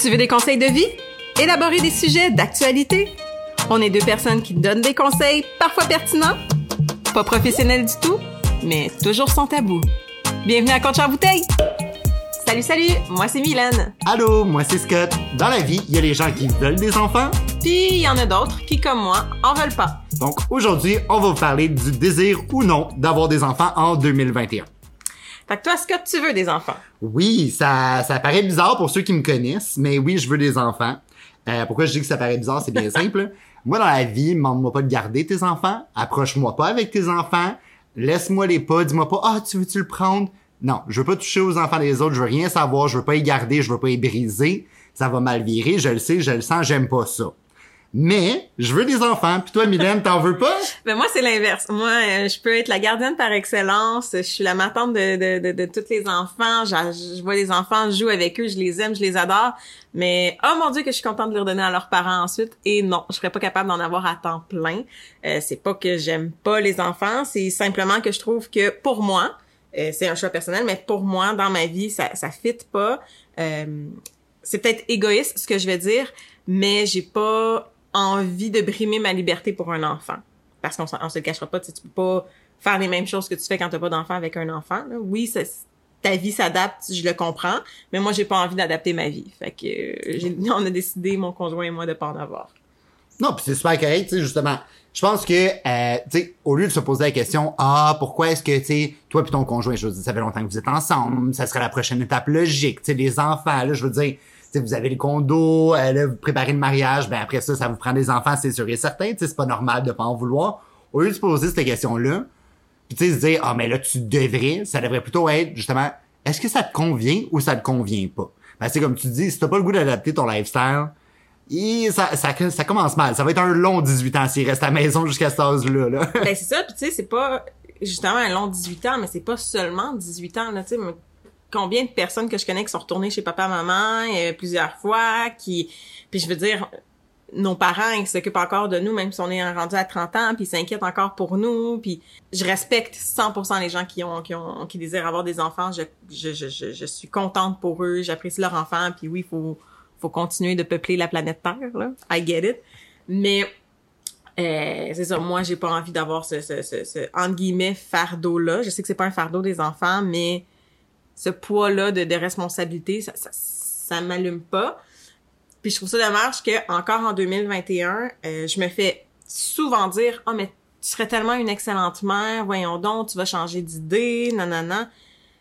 Tu veux des conseils de vie? Élaborer des sujets d'actualité? On est deux personnes qui donnent des conseils parfois pertinents, pas professionnels du tout, mais toujours sans tabou. Bienvenue à Contre bouteille! Salut, salut! Moi, c'est Mylène. Allô, moi c'est Scott. Dans la vie, il y a les gens qui veulent des enfants. Puis, il y en a d'autres qui, comme moi, en veulent pas. Donc aujourd'hui, on va vous parler du désir ou non d'avoir des enfants en 2021. Fait que toi, Scott, tu veux des enfants? Oui, ça, ça paraît bizarre pour ceux qui me connaissent, mais oui, je veux des enfants. Euh, pourquoi je dis que ça paraît bizarre, c'est bien simple. Moi, dans la vie, demande-moi pas de garder tes enfants, approche-moi pas avec tes enfants, laisse-moi les pas, dis-moi pas, ah, tu veux-tu le prendre? Non, je veux pas toucher aux enfants des autres, je veux rien savoir, je veux pas y garder, je veux pas y briser. Ça va mal virer, je le sais, je le sens, j'aime pas ça. Mais, je veux des enfants. Puis toi, Mylène, t'en veux pas? Ben moi, c'est l'inverse. Moi, euh, je peux être la gardienne par excellence. Je suis la matante de, de, de, de tous les enfants. Je, je vois les enfants, je joue avec eux, je les aime, je les adore. Mais, oh mon Dieu, que je suis contente de les redonner à leurs parents ensuite. Et non, je serais pas capable d'en avoir à temps plein. Euh, c'est pas que j'aime pas les enfants, c'est simplement que je trouve que pour moi, euh, c'est un choix personnel, mais pour moi, dans ma vie, ça, ça fit pas. Euh, c'est peut-être égoïste ce que je vais dire, mais j'ai pas envie de brimer ma liberté pour un enfant. Parce qu'on on se le cachera pas, tu, peux pas faire les mêmes choses que tu fais quand t'as pas d'enfant avec un enfant. Oui, ta vie s'adapte, je le comprends, mais moi j'ai pas envie d'adapter ma vie. Fait que euh, on a décidé, mon conjoint et moi, de pas en avoir. Non, puis c'est super correct, tu sais, justement. Je pense que, euh, tu au lieu de se poser la question, ah, pourquoi est-ce que, tu sais, toi puis ton conjoint, je veux dire, ça fait longtemps que vous êtes ensemble, ça serait la prochaine étape logique, tu sais, les enfants, là, je veux dire, tu sais, vous avez le condo, euh, là, vous préparez le mariage, ben après ça, ça vous prend des enfants, c'est sûr et certain, c'est pas normal de pas en vouloir. Au lieu de se poser cette question-là, puis tu se dire, ah, mais là, tu devrais, ça devrait plutôt être, justement, est-ce que ça te convient ou ça te convient pas? Ben, c'est comme tu dis, si t'as pas le goût d'adapter ton lifestyle, ça, ça, ça commence mal. Ça va être un long 18 ans s'il reste à la maison jusqu'à cet âge-là. Là. ben c'est ça, puis tu sais, c'est pas justement un long 18 ans, mais c'est pas seulement 18 ans, là, tu sais. Combien de personnes que je connais qui sont retournées chez papa, maman, euh, plusieurs fois, qui... Puis je veux dire, nos parents, ils s'occupent encore de nous, même si on est rendu à 30 ans, puis ils s'inquiètent encore pour nous, puis je respecte 100% les gens qui ont, qui ont, qui désirent avoir des enfants. Je, je, je, je, suis contente pour eux, j'apprécie leur enfant, puis oui, faut, faut continuer de peupler la planète Terre, là. I get it. Mais, euh, c'est ça, moi, j'ai pas envie d'avoir ce, ce, ce, ce, entre guillemets, fardeau-là. Je sais que c'est pas un fardeau des enfants, mais ce poids-là de, responsabilité, ça, ça, m'allume pas. Puis je trouve ça dommage que encore en 2021, euh, je me fais souvent dire "Oh mais tu serais tellement une excellente mère, voyons donc, tu vas changer d'idée, nanana.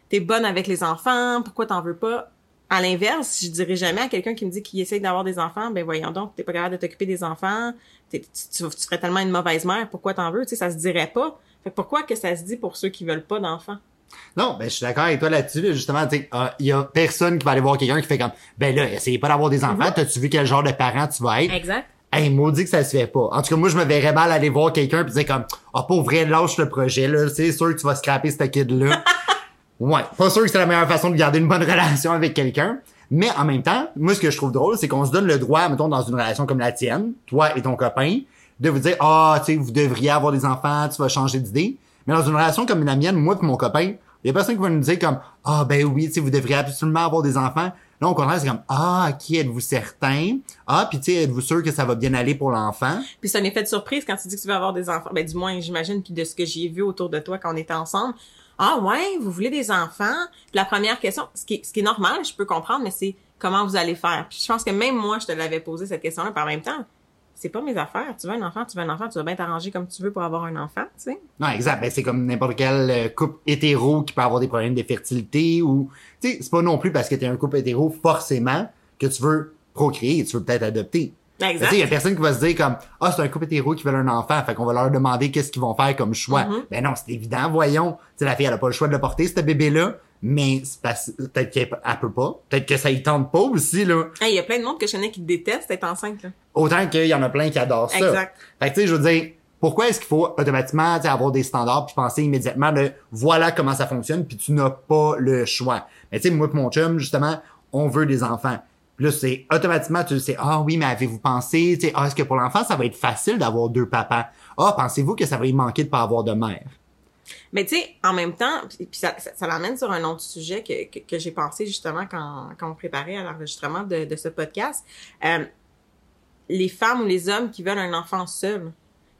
T'es bonne avec les enfants, pourquoi t'en veux pas À l'inverse, je dirais jamais à quelqu'un qui me dit qu'il essaye d'avoir des enfants, ben voyons donc, t'es pas capable de t'occuper des enfants, tu, serais tellement une mauvaise mère, pourquoi t'en veux Tu sais, ça se dirait pas. Fait pourquoi que ça se dit pour ceux qui veulent pas d'enfants? Non, ben je suis d'accord avec toi là-dessus. là, justement, tu sais, ah, il y a personne qui va aller voir quelqu'un qui fait comme Ben là, essayez pas d'avoir des enfants, t'as-tu vu quel genre de parent tu vas être? Exact. Hey, maudit que ça se fait pas. En tout cas, moi, je me verrais mal aller voir quelqu'un pis dire comme Ah, pour vrai, lâche le projet, là. C'est sûr que tu vas scraper ce kid-là. ouais. Pas sûr que c'est la meilleure façon de garder une bonne relation avec quelqu'un. Mais en même temps, moi, ce que je trouve drôle, c'est qu'on se donne le droit, mettons, dans une relation comme la tienne, toi et ton copain, de vous dire, ah, tu sais, vous devriez avoir des enfants, tu vas changer d'idée. Mais dans une relation comme la mienne, moi et mon copain, il y a personne qui va nous dire comme, ah, ben oui, tu vous devriez absolument avoir des enfants. Là, au contraire, c'est comme, ah, qui êtes-vous certain? Ah, puis tu sais, êtes-vous sûr que ça va bien aller pour l'enfant? Puis c'est un effet de surprise quand tu dis que tu veux avoir des enfants. Ben du moins, j'imagine, puis de ce que j'ai vu autour de toi quand on était ensemble. Ah ouais, vous voulez des enfants? Puis la première question, ce qui ce qui est normal, je peux comprendre, mais c'est comment vous allez faire. Puis je pense que même moi, je te l'avais posé cette question-là, par même temps, c'est pas mes affaires. Tu veux un enfant, tu veux un enfant, tu vas bien t'arranger comme tu veux pour avoir un enfant, tu sais. Non, exact. Ben, c'est comme n'importe quel euh, couple hétéro qui peut avoir des problèmes de fertilité ou, tu sais, c'est pas non plus parce que t'es un couple hétéro forcément que tu veux procréer, tu veux peut-être adopter. Ben, Tu sais, il y a personne qui va se dire comme, ah, c'est un couple hétéro qui veut un enfant, fait qu'on va leur demander qu'est-ce qu'ils vont faire comme choix. Mhm. Ben non, c'est évident, voyons. Tu sais, la fille, elle a pas le choix de le porter, ce bébé-là, mais c'est parce- peut-être qu'elle elle peut pas, peut-être que ça y tente pas aussi, là. Hey, Il y a plein de monde que je connais qui déteste être enceinte, là. Autant qu'il y en a plein qui adorent ça. Exact. Fait que tu sais, je veux dire, pourquoi est-ce qu'il faut automatiquement tu sais, avoir des standards puis penser immédiatement de voilà comment ça fonctionne puis tu n'as pas le choix. Mais tu sais, moi et mon chum, justement, on veut des enfants. Puis là, c'est automatiquement, tu sais, ah oui, mais avez-vous pensé, tu sais, ah, est-ce que pour l'enfant, ça va être facile d'avoir deux papas? Ah, pensez-vous que ça va y manquer de pas avoir de mère? Mais tu sais, en même temps, puis ça, ça, ça l'amène sur un autre sujet que, que, que j'ai pensé justement quand, quand on préparait à l'enregistrement de, de ce podcast. Euh, les femmes ou les hommes qui veulent un enfant seul.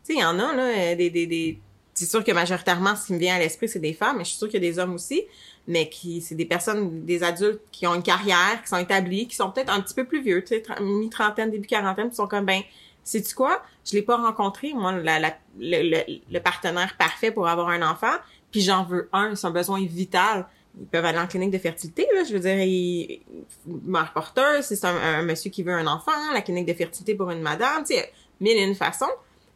Tu sais, il y en a, là, euh, des, des, des... C'est sûr que majoritairement, ce qui me vient à l'esprit, c'est des femmes, mais je suis sûre qu'il y a des hommes aussi, mais qui, c'est des personnes, des adultes qui ont une carrière, qui sont établis, qui sont peut-être un petit peu plus vieux, tu sais, mi-trentaine, début quarantaine, qui sont comme, ben, sais-tu quoi? Je l'ai pas rencontré, moi, la, la, le, le, le, partenaire parfait pour avoir un enfant, puis j'en veux un, c'est un besoin vital. Ils peuvent aller en clinique de fertilité, là, je veux dire, il, mère porteuse, c'est un, un, monsieur qui veut un enfant, la clinique de fertilité pour une madame, tu sais, mille et une façons.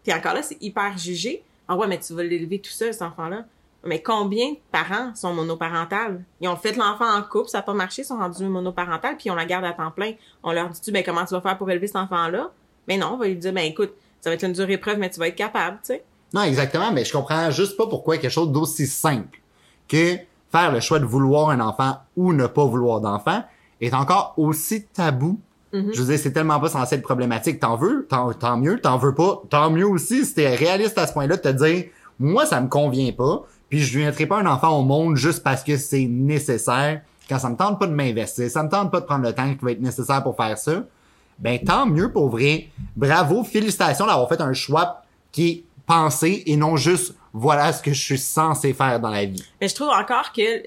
Puis encore là, c'est hyper jugé. Ah ouais, mais tu vas l'élever tout seul, cet enfant-là. Mais combien de parents sont monoparentales? Ils ont fait l'enfant en couple, ça n'a pas marché, ils sont rendus monoparentales, puis on la garde à temps plein. On leur dit-tu, ben comment tu vas faire pour élever cet enfant-là? Mais non, on va lui dire, ben écoute, ça va être une dure épreuve, mais tu vas être capable, tu sais. Non, exactement, mais je comprends juste pas pourquoi quelque chose d'aussi simple que faire le choix de vouloir un enfant ou ne pas vouloir d'enfant est encore aussi tabou. Mm-hmm. Je veux dire, c'est tellement pas censé être problématique. T'en veux, tant, tant mieux, t'en veux pas, tant mieux aussi si t'es réaliste à ce point-là de te dire, moi, ça me convient pas, puis je ne mettrai pas un enfant au monde juste parce que c'est nécessaire, quand ça me tente pas de m'investir, ça me tente pas de prendre le temps qui va être nécessaire pour faire ça, ben tant mieux pour vrai. Bravo, félicitations d'avoir fait un choix qui est pensé et non juste voilà ce que je suis censé faire dans la vie. Mais je trouve encore que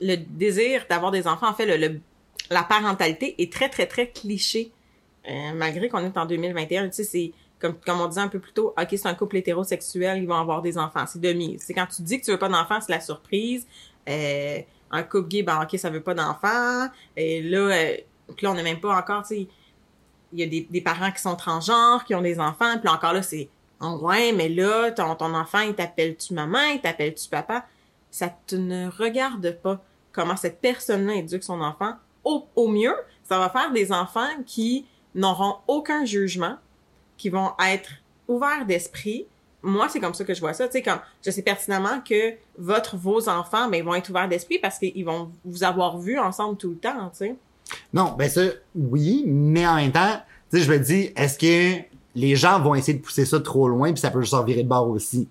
le désir d'avoir des enfants, en fait, le, la parentalité est très, très, très cliché. Euh, malgré qu'on est en 2021, tu sais, c'est comme, comme on disait un peu plus tôt, OK, c'est un couple hétérosexuel, ils vont avoir des enfants. C'est demi. C'est quand tu dis que tu veux pas d'enfants, c'est la surprise. Euh, un couple gay, ben OK, ça veut pas d'enfants. Et là, euh, là, on n'est même pas encore, tu sais, il y a des, des, parents qui sont transgenres, qui ont des enfants, puis encore là, c'est oh, ouais, mais là, ton, ton enfant, il t'appelle-tu maman, il t'appelle-tu papa? Ça te ne regarde pas comment cette personne-là éduque son enfant. Au, au mieux, ça va faire des enfants qui n'auront aucun jugement, qui vont être ouverts d'esprit. Moi, c'est comme ça que je vois ça. Tu sais, comme je sais pertinemment que votre, vos enfants, ben, ils vont être ouverts d'esprit parce qu'ils vont vous avoir vu ensemble tout le temps, tu sais. Non, ben ça, oui, mais en même temps, tu sais, je me dis, est-ce que les gens vont essayer de pousser ça trop loin puis ça peut juste en virer de bord aussi?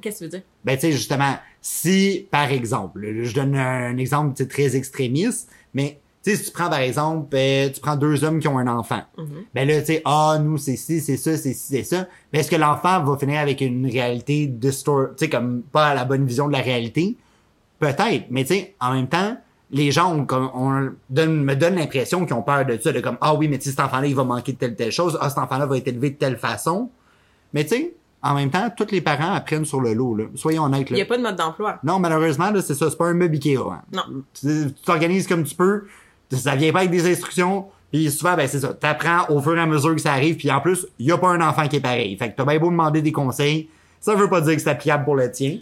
Qu'est-ce que tu veux dire? Ben, tu sais, justement, si, par exemple, je donne un exemple très extrémiste, mais tu sais, si tu prends, par exemple, ben, tu prends deux hommes qui ont un enfant. Mm -hmm. Ben là, tu sais, ah, nous, c'est ci, c'est ça, c'est ci, c'est ça. Ben, est-ce que l'enfant va finir avec une réalité distort, tu sais, comme pas la bonne vision de la réalité? Peut-être, mais tu sais, en même temps, les gens ont, on donne, me donnent l'impression qu'ils ont peur de ça, de comme, ah oui, mais tu cet enfant-là, il va manquer de telle telle chose, ah, cet enfant-là va être élevé de telle façon. Mais tu sais, en même temps, tous les parents apprennent sur le lot, là. Soyons honnêtes, là. Il n'y a pas de mode d'emploi. Non, malheureusement, là, c'est ça, c'est pas un meuble Ikea, hein. Non. Tu t'organises comme tu peux, ça vient pas avec des instructions, puis souvent, ben c'est ça, t'apprends au fur et à mesure que ça arrive, puis en plus, il y a pas un enfant qui est pareil. Fait que t'as bien beau demander des conseils, ça veut pas dire que c'est applicable pour le tien.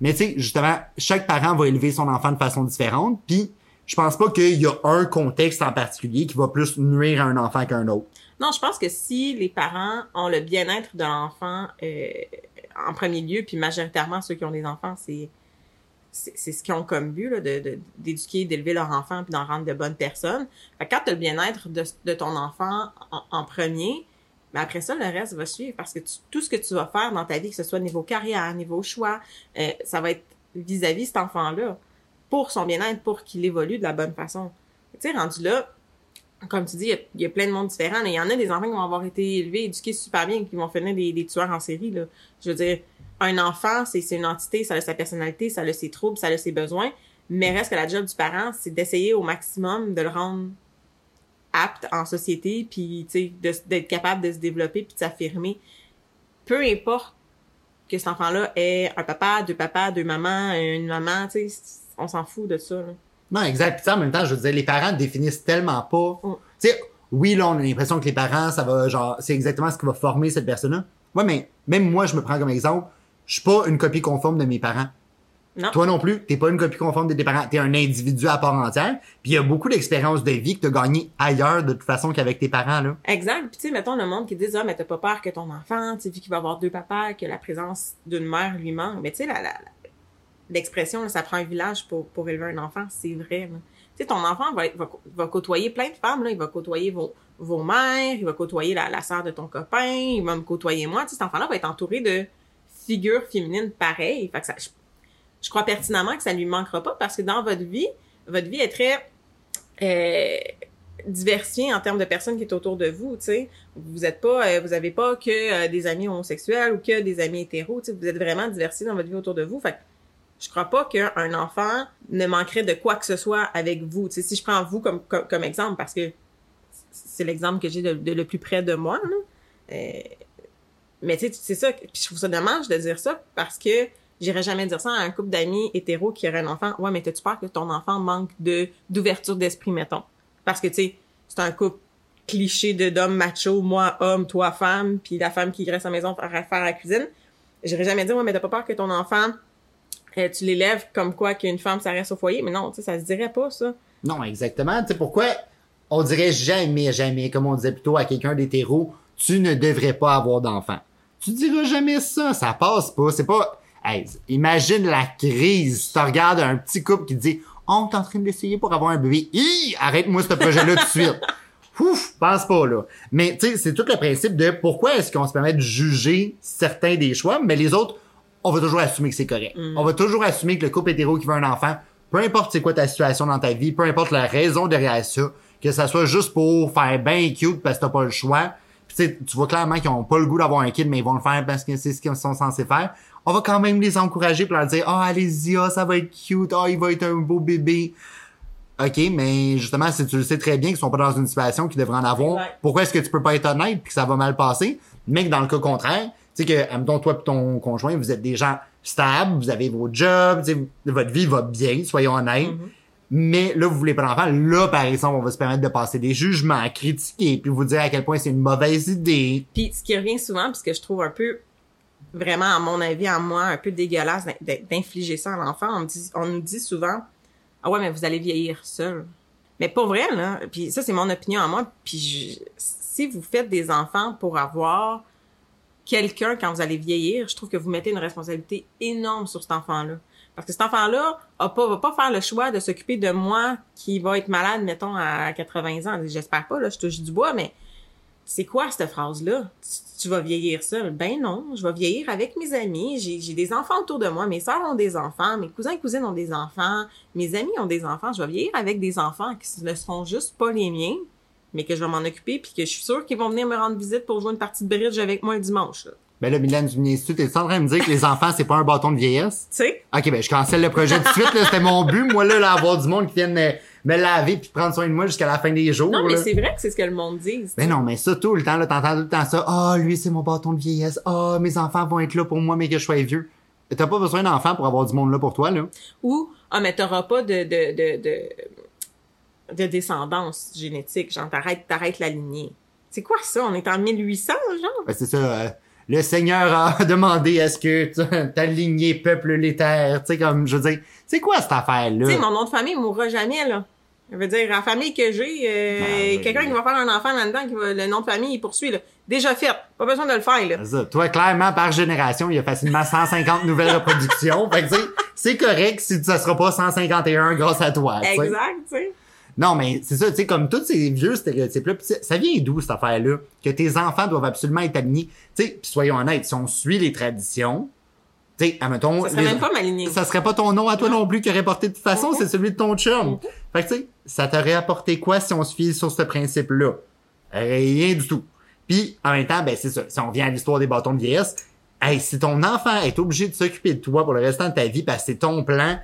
Mais tu sais, justement, chaque parent va élever son enfant de façon différente, puis je pense pas qu'il y a un contexte en particulier qui va plus nuire à un enfant qu'un autre. Non, je pense que si les parents ont le bien-être de l'enfant euh, en premier lieu, puis majoritairement ceux qui ont des enfants, c'est c'est ce qu'ils ont comme but, là, d'éduquer, d'élever leur enfant, puis d'en rendre de bonnes personnes. Fait que quand tu as le bien-être de, ton enfant en, en premier, mais après ça, le reste va suivre parce que tout ce que tu vas faire dans ta vie, que ce soit niveau carrière, niveau choix, euh, ça va être vis-à-vis cet enfant-là pour son bien-être, pour qu'il évolue de la bonne façon. Tu sais, rendu là, comme tu dis, il y, a, plein de monde différents. Il y en a des enfants qui vont avoir été élevés, éduqués super bien, qui vont finir des, des tueurs en série. Je veux dire, un enfant, c'est une entité, ça a sa personnalité, ça a ses troubles, ça a ses besoins, mais reste que la job du parent, c'est d'essayer au maximum de le rendre apte en société, puis d'être capable de se développer puis de s'affirmer. Peu importe que cet enfant-là ait un papa, deux papas, deux mamans, une maman, tu sais, on s'en fout de ça. Là. Non, exact. Puis en même temps, je veux dire, les parents définissent tellement pas. Mm. Tu sais, oui, là, on a l'impression que les parents, ça va, genre, c'est exactement ce qui va former cette personne-là. Ouais, mais même moi, je me prends comme exemple, je suis pas une copie conforme de mes parents. Non. Toi non plus, t'es pas une copie conforme de tes parents. T'es un individu à part entière. Puis il y a beaucoup d'expériences de vie que t'as gagné ailleurs de toute façon qu'avec tes parents, là. Exact. Puis tu sais, mettons le monde qui dit ah mais t'as pas peur que ton enfant, tu sais, vu qu'il va avoir deux papas, que la présence d'une mère lui manque. Mais tu sais, la, la, l'expression ça prend un village pour, pour élever un enfant, c'est vrai. Tu sais, ton enfant va, va, va côtoyer plein de femmes, là. Il va côtoyer vos, vos mères, il va côtoyer la, la sœur de ton copain, il va me côtoyer moi. Tu sais, cet enfant-là va être entouré de figures féminines pareilles. Fait que ça, je crois pertinemment que ça lui manquera pas parce que dans votre vie, votre vie est très euh, diversifiée en termes de personnes qui est autour de vous, tu sais. Vous êtes pas, euh, vous avez pas que euh, des amis homosexuels ou que des amis hétéros, tu sais. Vous êtes vraiment diversifié dans votre vie autour de vous. Fait que je crois pas qu'un enfant ne manquerait de quoi que ce soit avec vous. Tu sais, si je prends vous comme, comme, comme exemple, parce que c'est l'exemple que j'ai de, de le plus près de moi, là. Euh, mais c'est ça. Puis je trouve ça dommage de dire ça parce que j'irais jamais dire ça à un couple d'amis hétéros qui aurait un enfant. Ouais, mais t'as-tu peur que ton enfant manque de d'ouverture d'esprit, mettons? Parce que, tu sais, c'est un couple cliché de d'homme macho, moi homme, toi femme, puis la femme qui reste à la maison faire faire la cuisine. J'irais jamais dire, ouais, mais t'as pas peur que ton enfant, euh, tu l'élèves comme quoi qu'une femme, ça reste au foyer? Mais non, tu sais, ça se dirait pas, ça. Non, exactement. Tu sais, pourquoi on dirait jamais, jamais, comme on disait plutôt à quelqu'un d'hétéro, tu ne devrais pas avoir d'enfant? Tu diras jamais ça, ça passe pas. C'est pas, hey, imagine la crise. Tu regardes un petit couple qui dit, oh, t'es en train d'essayer pour avoir un bébé. Hi, arrête-moi ce projet-là tout de suite. Ouf, pense pas là. Mais tu sais, c'est tout le principe de pourquoi est-ce qu'on se permet de juger certains des choix, mais les autres, on va toujours assumer que c'est correct. On va toujours assumer que le couple hétéro qui veut un enfant, peu importe c'est quoi ta situation dans ta vie, peu importe la raison derrière ça, que ça soit juste pour faire bien cute parce que t'as pas le choix. Sais, tu vois clairement qu'ils ont pas le goût d'avoir un kid, mais ils vont le faire parce que c'est ce qu'ils sont censés faire. On va quand même les encourager pour leur dire, ah, allez-y, ah, ça va être cute, ah, il va être un beau bébé. OK, mais justement, si tu le sais très bien qu'ils sont pas dans une situation qu'ils devraient en avoir, pourquoi est-ce que tu peux pas être honnête puis que ça va mal passer? Mais que dans le cas contraire, tu sais que, admettons, toi et ton conjoint, vous êtes des gens stables, vous avez vos jobs, tu sais, votre vie va bien, soyons honnêtes. Mais là, vous voulez pas d'enfant. Là, par exemple, on va se permettre de passer des jugements, critiquer, puis vous dire à quel point c'est une mauvaise idée. Puis ce qui revient souvent, puis ce que je trouve un peu vraiment à mon avis, à moi, un peu dégueulasse d'in- d'in- d'infliger ça à l'enfant, on, nous dit souvent Ah ouais, mais vous allez vieillir seul. Mais pas vrai, là. Puis ça, c'est mon opinion à moi. Puis je- si vous faites des enfants pour avoir quelqu'un quand vous allez vieillir, je trouve que vous mettez une responsabilité énorme sur cet enfant-là. Parce que cet enfant-là pas, va pas faire le choix de s'occuper de moi qui va être malade, mettons, à 80 ans. J'espère pas, là, je touche du bois, mais c'est quoi cette phrase-là? Tu, vas vieillir seul? Ben non, je vais vieillir avec mes amis. J'ai, des enfants autour de moi. Mes sœurs ont des enfants. Mes cousins et cousines ont des enfants. Mes amis ont des enfants. Je vais vieillir avec des enfants qui ne seront juste pas les miens, mais que je vais m'en occuper puis que je suis sûre qu'ils vont venir me rendre visite pour jouer une partie de bridge avec moi le dimanche. Ben là, tu me niaises-tu? T'es en train de me dire que les enfants, c'est pas un bâton de vieillesse? Tu sais? Ok, ben je cancelle le projet tout de suite. C'était mon but, moi, là, là, avoir du monde qui vienne me, me laver puis prendre soin de moi jusqu'à la fin des jours. Non, mais c'est vrai que c'est ce que le monde dit. Ben non, mais ça, tout le temps, là, t'entends tout le temps ça. Ah, lui, c'est mon bâton de vieillesse. Ah, mes enfants vont être là pour moi, mais que je sois vieux. T'as pas besoin d'enfants pour avoir du monde là pour toi, là. Ou, ah, mais t'auras pas de, de, de, de, de descendance génétique. Genre, t'arrêtes, t'arrêtes la lignée. C'est quoi ça? On est en 1800, genre? Ben, c'est ça. euh, le Seigneur a demandé est-ce que ta- lignée peuple les terres. Tu sais, comme, je veux dire, c'est quoi cette affaire-là? Tu sais, mon nom de famille mourra jamais, là. Je veux dire, la famille que j'ai, euh, Ben, quelqu'un qui va faire un enfant là-dedans, qui va, le nom de famille, il poursuit, là. Déjà fait. Pas besoin de le faire, là. Ça. Toi, clairement, par génération, il y a facilement 150 nouvelles reproductions. Fait que, tu sais, c'est correct si ça sera pas 151 grâce à toi. Exact, tu sais. Non, mais c'est ça, tu sais, comme tous ces vieux stéréotypes-là, ça vient d'où cette affaire-là? Que tes enfants doivent absolument être alignés? Tu sais, pis soyons honnêtes, si on suit les traditions, tu sais, admettons... Ça serait les- même pas ma lignée. Ça serait pas ton nom à toi non plus qui aurait porté de toute façon, c'est celui de ton chum. Fait que tu sais, ça t'aurait apporté quoi si on se fie sur ce principe-là? Rien du tout. Puis, en même temps, ben c'est ça. Si on vient à l'histoire des bâtons de vieillesse, hey, si ton enfant est obligé de s'occuper de toi pour le restant de ta vie parce que c'est ton plan,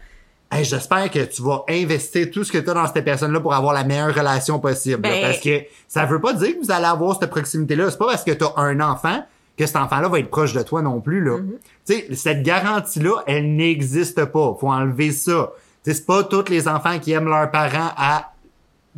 hey, j'espère que tu vas investir tout ce que tu as dans cette personne-là pour avoir la meilleure relation possible. là. Ben- parce que ça veut pas dire que vous allez avoir cette proximité-là. C'est pas parce que tu as un enfant que cet enfant-là va être proche de toi non plus. là. Tu sais, cette garantie-là, elle n'existe pas. Faut enlever ça. C'est pas tous les enfants qui aiment leurs parents à,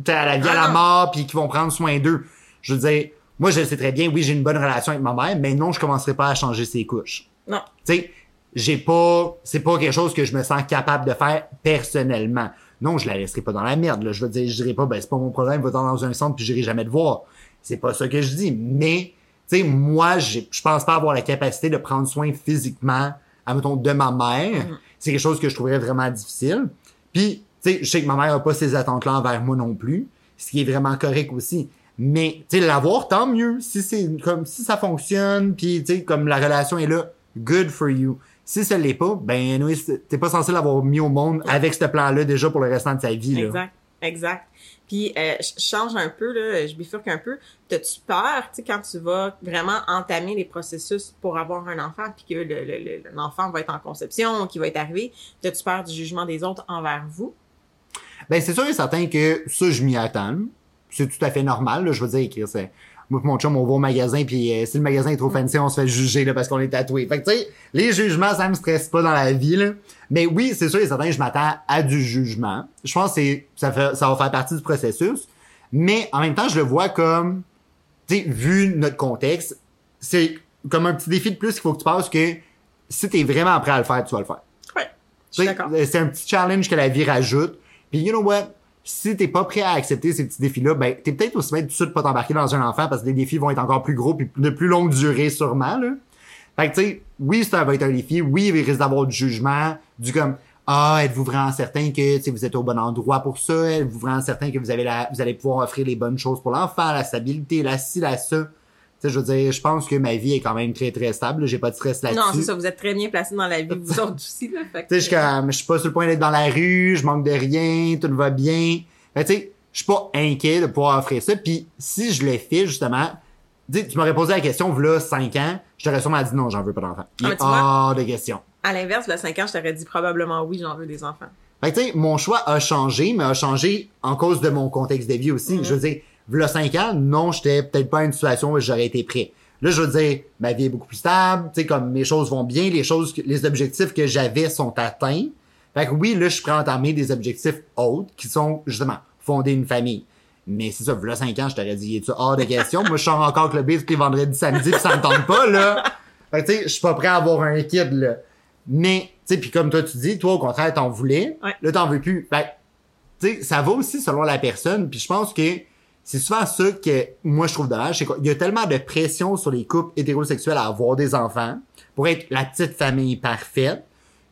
à la vie à Ah la mort puis qui vont prendre soin d'eux. Je veux dire, moi, je le sais très bien, oui, j'ai une bonne relation avec ma mère, mais non, je commencerai pas à changer ses couches. Non. Tu sais, j'ai pas, c'est pas quelque chose que je me sens capable de faire personnellement. Non, je la laisserai pas dans la merde, là. Je veux dire, je dirais pas, ben, c'est pas mon problème, va dans un centre puis j'irai jamais te voir. C'est pas ça que je dis. Mais, tu sais, moi, je pense pas avoir la capacité de prendre soin physiquement, à mettons, de ma mère. C'est quelque chose que je trouverais vraiment difficile. Puis, tu sais, je sais que ma mère a pas ces attentes-là envers moi non plus, ce qui est vraiment correct aussi. Mais, tu sais, l'avoir, tant mieux. Si c'est comme, si ça fonctionne, puis, tu sais, comme la relation est là, good for you. Si ça l'est pas, ben c'est- t'es pas censé l'avoir mis au monde avec ce plan-là déjà pour le restant de sa vie. Là. Exact, exact. Puis euh, je change un peu là, je bifurque un peu. T'as-tu peur, tu sais, quand tu vas vraiment entamer les processus pour avoir un enfant, puis que le- le- le- l'enfant va être en conception, qui va être arrivé, t'as-tu peur du jugement des autres envers vous? Ben c'est sûr et certain que ça, je m'y attends. C'est tout à fait normal. Là. Je veux dire, euh, moi mon chum, on va au magasin, puis euh, si le magasin est trop fancy, on se fait juger là, parce qu'on est tatoué. Fait que tu sais, les jugements, ça me stresse pas dans la vie. Là. Mais oui, c'est sûr et certain je m'attends à du jugement. Je pense que c'est ça, fait, ça va faire partie du processus. Mais en même temps, je le vois comme, tu sais, vu notre contexte, c'est comme un petit défi de plus qu'il faut que tu passes que si t'es vraiment prêt à le faire, tu vas le faire. Ouais, je suis d'accord. C'est un petit challenge que la vie rajoute. Puis you know what? Si t'es pas prêt à accepter ces petits défis-là, ben t'es peut-être aussi bien tout de suite pas t'embarquer dans un enfant parce que les défis vont être encore plus gros puis de plus longue durée sûrement. Là. Fait que tu sais, oui, ça va être un défi, oui, il risque d'avoir du jugement, du comme Ah, êtes-vous vraiment certain que vous êtes au bon endroit pour ça? Êtes-vous vraiment certain que vous avez la, vous allez pouvoir offrir les bonnes choses pour l'enfant, la stabilité, la ci, la ça? Sais, je veux dire, je pense que ma vie est quand même très, très stable. J'ai pas de stress là-dessus. Non, c'est ça, vous êtes très bien placé dans la vie, vous autres aussi, là. Fait que- Tu sais, je suis comme, je suis pas sur le point d'être dans la rue, je manque de rien, tout va bien. Fait tu sais, je suis pas inquiet de pouvoir offrir ça. Puis si je l'ai fait, justement, tu m'aurais posé la question, voilà, 5 ans, je t'aurais sûrement dit non, j'en veux pas d'enfant. Il Ah, est mais tu vois- hors de question. À l'inverse, le 5 ans, je t'aurais dit probablement oui, j'en veux des enfants. Fait que tu sais, mon choix a changé, mais a changé en cause de mon contexte de vie aussi. Mhm. Je veux dire, v'là 5 ans, non, j'étais peut-être pas une situation où j'aurais été prêt. Là, je veux dire, ma vie est beaucoup plus stable, tu sais, comme mes choses vont bien, les choses, que- les objectifs que j'avais sont atteints. Fait que oui, là, je suis prêt à entamer des objectifs autres qui sont, justement, fonder une famille. Mais c'est ça, v'là 5 ans, je t'aurais dit, es-tu hors de question? Moi, je sors encore clubé tous les vendredis, samedis, pis ça me tente pas, là. Fait que tu sais, je suis pas prêt à avoir un kid, là. Mais, tu sais, puis comme toi tu dis, toi au contraire t'en voulais, Ouais. là t'en veux plus. Fait que, tu sais, ça va aussi selon la personne. Puis je pense que c'est souvent ça que moi je trouve dommage, c'est qu'il y a tellement de pression sur les couples hétérosexuels à avoir des enfants pour être la petite famille parfaite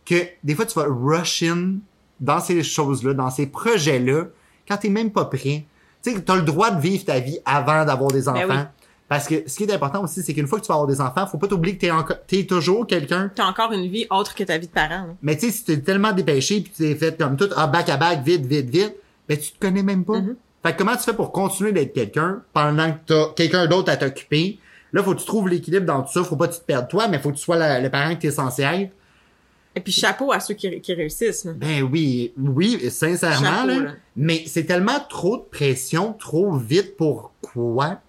que des fois tu vas rush in dans ces choses-là, dans ces projets-là, quand t'es même pas prêt. Tu sais, t'as le droit de vivre ta vie avant d'avoir des enfants. Ben oui. Parce que ce qui est important aussi, c'est qu'une fois que tu vas avoir des enfants, faut pas t'oublier que t'es encore, t'es toujours quelqu'un T'as encore une vie autre que ta vie de parent. là. mais tu sais, si t'es tellement dépêché puis tu t'es fait comme tout, ah, back à back, vite, vite, vite, ben tu te connais même pas. Mhm. Fait que comment tu fais pour continuer d'être quelqu'un pendant que t'as quelqu'un d'autre à t'occuper? Là, faut que tu trouves l'équilibre dans tout ça. Faut pas que tu te perdes toi, mais faut que tu sois la- le parent que t'es censé être. Et puis chapeau à ceux qui, qui réussissent. là. Ben oui, oui, sincèrement, Chapeau, là. là. Mais c'est tellement trop de pression, trop vite pour quoi?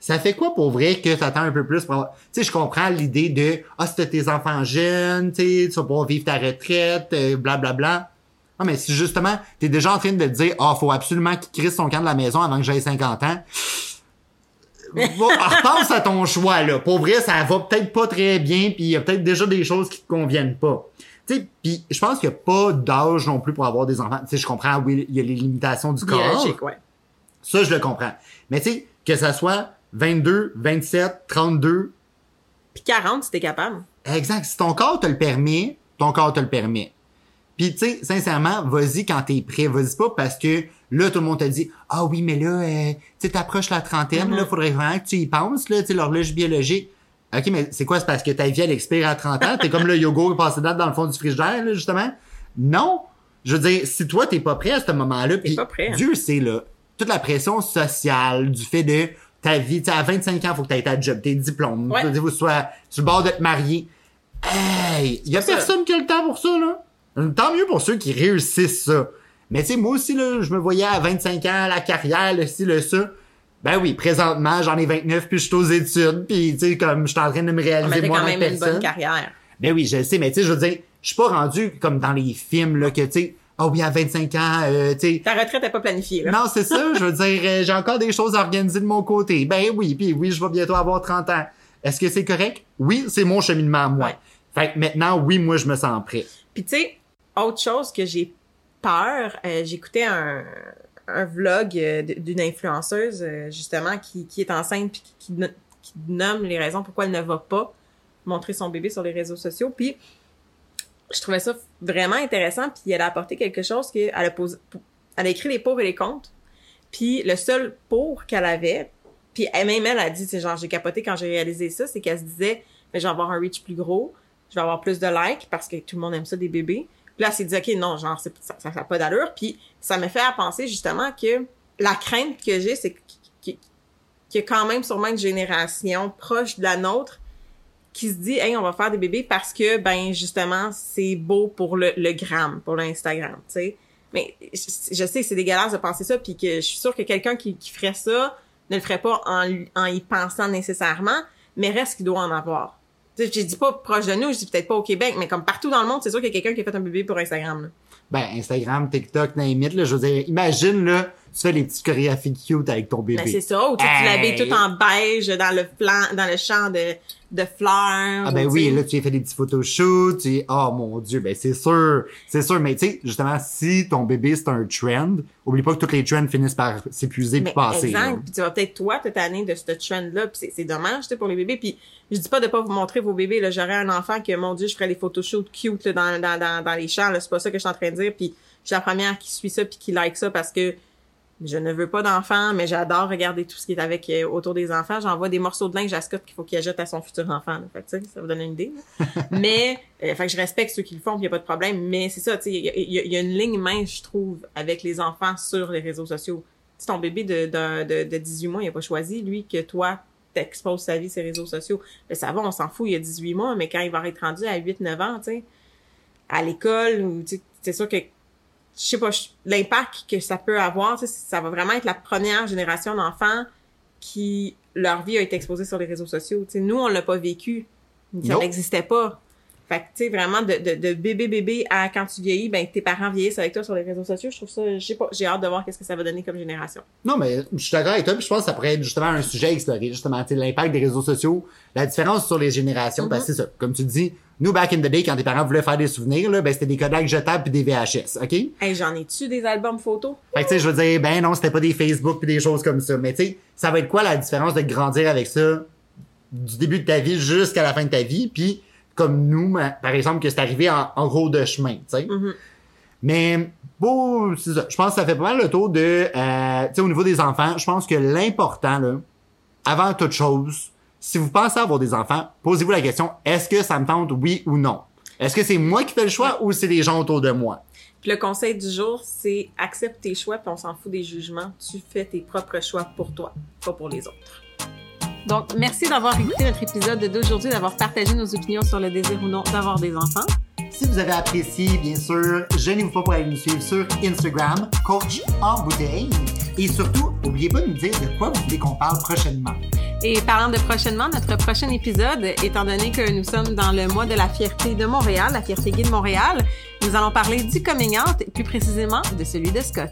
Ça fait quoi pour vrai que t'attends un peu plus pour avoir... Tu sais, je comprends l'idée de, ah, t'as tes enfants jeunes, tu vas pouvoir vivre ta retraite, euh, blablabla. Bla, Ah, mais si justement, t'es déjà en train de te dire, ah, faut absolument qu'il crisse son camp de la maison avant que j'aie 50 ans. Repense à ton choix, là. Pour vrai, ça va peut-être pas très bien, puis il y a peut-être déjà des choses qui te conviennent pas. Tu sais, puis je pense qu'il y a pas d'âge non plus pour avoir des enfants. Tu sais, je comprends, oui, il y a les limitations du corps. Ouais. Ça, je le comprends. Mais tu sais, que ça soit 22, 27, 32, Puis 40, si t'es capable. exact. Si ton corps te le permet, ton corps te le permet. Puis tu sais, sincèrement, vas-y quand t'es prêt. Vas-y pas parce que là, tout le monde te dit « Ah oui, mais là, euh, tu sais, t'approches la trentaine, là, faudrait vraiment que tu y penses, là, tu sais, l'horloge biologique. » OK, mais c'est quoi? C'est parce que ta vie, elle expire à 30 ans? T'es comme le yogourt passé date dans le fond du frigidaire, là, justement? Non! Je veux dire, si toi, t'es pas prêt à ce moment-là, puis pas prêt, hein. Dieu sait, là, toute la pression sociale du fait de ta vie, tu à 25 ans, faut que t'aies ta job, tes diplômes, Ouais. tu sois sur le bord de te marier. Hey! Y a ça. personne qui a le temps pour ça, là. Tant mieux pour ceux qui réussissent ça. Mais tu sais, moi aussi, là, je me voyais à 25 ans, la carrière, le ci, le ça. Ben oui, présentement, j'en ai 29, puis je suis aux études, puis tu sais, comme je suis en train de me Ah, Mais réaliser t'as moi quand même une bonne carrière. Ben oui, je le sais, mais tu sais, je veux dire, je suis pas rendu comme dans les films, là, que tu sais, oh oui, à 25 ans, euh, tu sais, Ta retraite est pas planifiée, là. non, c'est ça, je veux dire, euh, j'ai encore des choses à organiser de mon côté. Ben oui, puis oui, je vais bientôt avoir 30 ans. Est-ce que c'est correct? Oui, c'est mon cheminement à moi. Ouais. Fait que maintenant, oui, moi, je me sens prêt. Puis tu sais, autre chose que j'ai peur, euh, j'écoutais un, vlog euh, d'une influenceuse euh, justement qui, qui est enceinte puis qui nomme les raisons pourquoi elle ne va pas montrer son bébé sur les réseaux sociaux. Puis je trouvais ça vraiment intéressant. Puis elle a apporté quelque chose qu'elle a posé, elle a écrit les pour et les contre. Puis le seul pour qu'elle avait, puis elle même elle a dit, c'est genre j'ai capoté quand j'ai réalisé ça, c'est qu'elle se disait, mais je vais avoir un reach plus gros, je vais avoir plus de likes parce que tout le monde aime ça des bébés. Là, s'est dit, OK, non, genre, c'est- ça, ça, ça pas d'allure. Puis ça me fait penser justement que la crainte que j'ai, c'est qu'il y a quand même sûrement une génération proche de la nôtre qui se dit, hey, on va faire des bébés parce que, ben, justement, c'est beau pour le, le gramme, pour l'Instagram, tu sais. Mais je, sais c'est dégueulasse de penser ça, puis que je suis sûre que quelqu'un qui, qui ferait ça ne le ferait pas en, en y pensant nécessairement, mais reste qu'il doit en avoir. Je dis pas proche de nous, je dis peut-être pas au Québec, mais comme partout dans le monde, c'est sûr qu'il y a quelqu'un qui a fait un bébé pour Instagram. là. Ben, Instagram, TikTok, name it, là, je veux dire, imagine, là, tu fais les petites chorégraphies cute avec ton bébé. Ben, c'est ça, ou tu Hey! l'habilles tout en beige dans le plan, dans le champ de, de fleurs. Ah ben ou, oui, là tu as fait des petits photoshoots, tu oh mon dieu, ben c'est sûr, c'est sûr, mais tu sais, justement, si ton bébé c'est un trend, oublie pas que toutes les trends finissent par s'épuiser puis passer. là. Puis tu vas peut-être toi te tanner de ce trend-là. Puis c'est- c'est dommage, tu sais, pour les bébés. Puis je dis pas de pas vous montrer vos bébés. Là, j'aurais un enfant que mon Dieu, je ferais les photoshoots cute là, dans, dans, dans, dans les champs. Là, c'est pas ça que je suis en train de dire. Puis je suis la première qui suit ça puis qui like ça parce que je ne veux pas d'enfant, mais j'adore regarder tout ce qui est avec euh, autour des enfants. J'envoie des morceaux de linge à Scott qu'il faut qu'il achète à son futur enfant. Là. Fait que, ça vous donne une idée. mais euh, fait que je respecte ceux qui le font, il y a pas de problème. Mais c'est ça, tu sais, il y y y a une ligne mince, je trouve, avec les enfants sur les réseaux sociaux. Sais, ton bébé de, de, de, de 18 mois, il a pas choisi, lui, que toi, t'exposes sa vie sur les réseaux sociaux. Ben, ça va, on s'en fout, il a 18 mois, mais quand il va être rendu à 8-9 ans, tu sais, à l'école, ou tu sais, c'est sûr que je sais pas, l'impact que ça peut avoir, ça va vraiment être la première génération d'enfants qui, leur vie a été exposée sur les réseaux sociaux. Nous, on l'a pas vécu. Ça n'existait pas. Fait que, tu sais, vraiment, de, de, de bébé bébé à quand tu vieillis, ben, tes parents vieillissent avec toi sur les réseaux sociaux. Je trouve ça, je sais pas, j'ai hâte de voir qu'est-ce que ça va donner comme génération. Non, mais je suis d'accord avec toi, puis je pense que ça pourrait être justement un sujet à explorer, justement, tu sais, l'impact des réseaux sociaux, la différence sur les générations, parce que c'est ça, comme tu dis, nous, back in the day, quand tes parents voulaient faire des souvenirs, là, ben, c'était des Kodak jetables puis des VHS, OK? Hey, j'en ai-tu des albums photos? Fait que, tu sais, je veux dire, ben non, c'était pas des Facebook puis des choses comme ça. Mais tu sais, ça va être quoi la différence de grandir avec ça du début de ta vie jusqu'à la fin de ta vie, puis comme nous, par exemple, que c'est arrivé en, en gros de chemin, tu sais. Mhm. Mais bon, c'est ça. Je pense que ça fait pas mal le tour de, euh, tu sais, au niveau des enfants, je pense que l'important, là, avant toute chose, si vous pensez avoir des enfants, posez-vous la question, est-ce que ça me tente, oui ou non? Est-ce que c'est moi qui fais le choix ou c'est les gens autour de moi? Puis le conseil du jour, c'est accepte tes choix, puis on s'en fout des jugements. Tu fais tes propres choix pour toi, pas pour les autres. Donc, merci d'avoir écouté notre épisode d'aujourd'hui, d'avoir partagé nos opinions sur le désir ou non d'avoir des enfants. Si vous avez apprécié, bien sûr, gênez-vous pas pour aller nous suivre sur Instagram, coach en bouteille. Et surtout, n'oubliez pas de nous dire de quoi vous voulez qu'on parle prochainement. Et parlant de prochainement, notre prochain épisode, étant donné que nous sommes dans le mois de la fierté de Montréal, la fierté gay de Montréal, nous allons parler du coming plus précisément de celui de Scott.